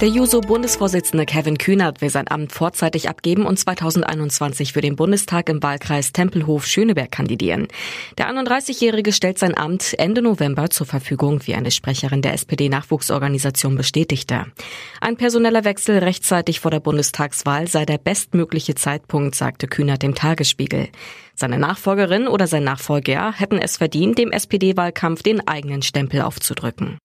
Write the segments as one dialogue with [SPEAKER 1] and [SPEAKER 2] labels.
[SPEAKER 1] Der Juso-Bundesvorsitzende Kevin Kühnert will sein Amt vorzeitig abgeben und 2021 für den Bundestag im Wahlkreis Tempelhof-Schöneberg kandidieren. Der 31-Jährige stellt sein Amt Ende November zur Verfügung, wie eine Sprecherin der SPD-Nachwuchsorganisation bestätigte. Ein personeller Wechsel rechtzeitig vor der Bundestagswahl sei der bestmögliche Zeitpunkt, sagte Kühnert dem Tagesspiegel. Seine Nachfolgerin oder sein Nachfolger hätten es verdient, dem SPD-Wahlkampf den eigenen Stempel aufzudrücken.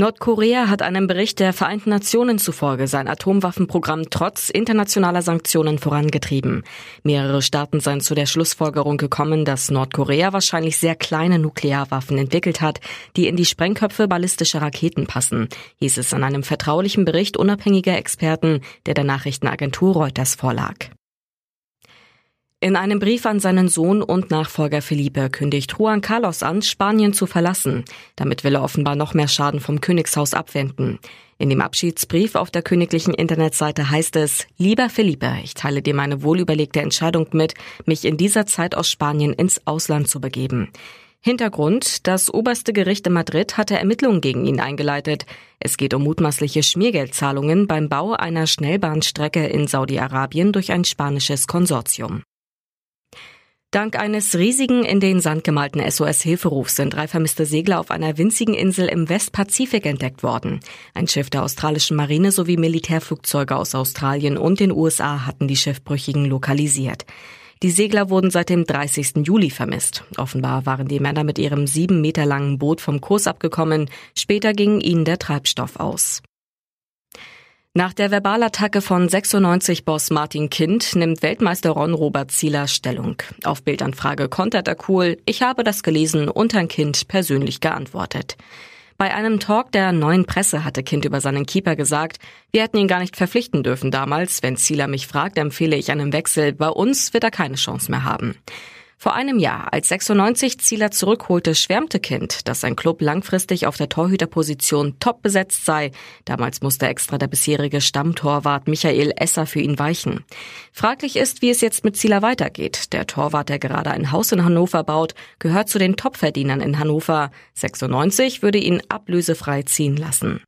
[SPEAKER 1] Nordkorea hat einem Bericht der Vereinten Nationen zufolge sein Atomwaffenprogramm trotz internationaler Sanktionen vorangetrieben. Mehrere Staaten seien zu der Schlussfolgerung gekommen, dass Nordkorea wahrscheinlich sehr kleine Nuklearwaffen entwickelt hat, die in die Sprengköpfe ballistischer Raketen passen, hieß es in einem vertraulichen Bericht unabhängiger Experten, der der Nachrichtenagentur Reuters vorlag. In einem Brief an seinen Sohn und Nachfolger Felipe kündigt Juan Carlos an, Spanien zu verlassen. Damit will er offenbar noch mehr Schaden vom Königshaus abwenden. In dem Abschiedsbrief auf der königlichen Internetseite heißt es, Lieber Felipe, ich teile dir meine wohlüberlegte Entscheidung mit, mich in dieser Zeit aus Spanien ins Ausland zu begeben. Hintergrund, das oberste Gericht in Madrid hatte Ermittlungen gegen ihn eingeleitet. Es geht um mutmaßliche Schmiergeldzahlungen beim Bau einer Schnellbahnstrecke in Saudi-Arabien durch ein spanisches Konsortium. Dank eines riesigen in den Sand gemalten SOS-Hilferufs sind drei vermisste Segler auf einer winzigen Insel im Westpazifik entdeckt worden. Ein Schiff der australischen Marine sowie Militärflugzeuge aus Australien und den USA hatten die Schiffbrüchigen lokalisiert. Die Segler wurden seit dem 30. Juli vermisst. Offenbar waren die Männer mit ihrem sieben Meter langen Boot vom Kurs abgekommen. Später ging ihnen der Treibstoff aus. Nach der Verbalattacke von 96-Boss Martin Kind nimmt Weltmeister Ron Robert Zieler Stellung. Auf Bildanfrage kontert er cool, ich habe das gelesen und ein Kind persönlich geantwortet. Bei einem Talk der neuen Presse hatte Kind über seinen Keeper gesagt, wir hätten ihn gar nicht verpflichten dürfen damals. Wenn Zieler mich fragt, empfehle ich einen Wechsel. Bei uns wird er keine Chance mehr haben. Vor einem Jahr, als 96 Zieler zurückholte, schwärmte Kind, dass sein Club langfristig auf der Torhüterposition top besetzt sei. Damals musste extra der bisherige Stammtorwart Michael Esser für ihn weichen. Fraglich ist, wie es jetzt mit Zieler weitergeht. Der Torwart, der gerade ein Haus in Hannover baut, gehört zu den Topverdienern in Hannover. 96 würde ihn ablösefrei ziehen lassen.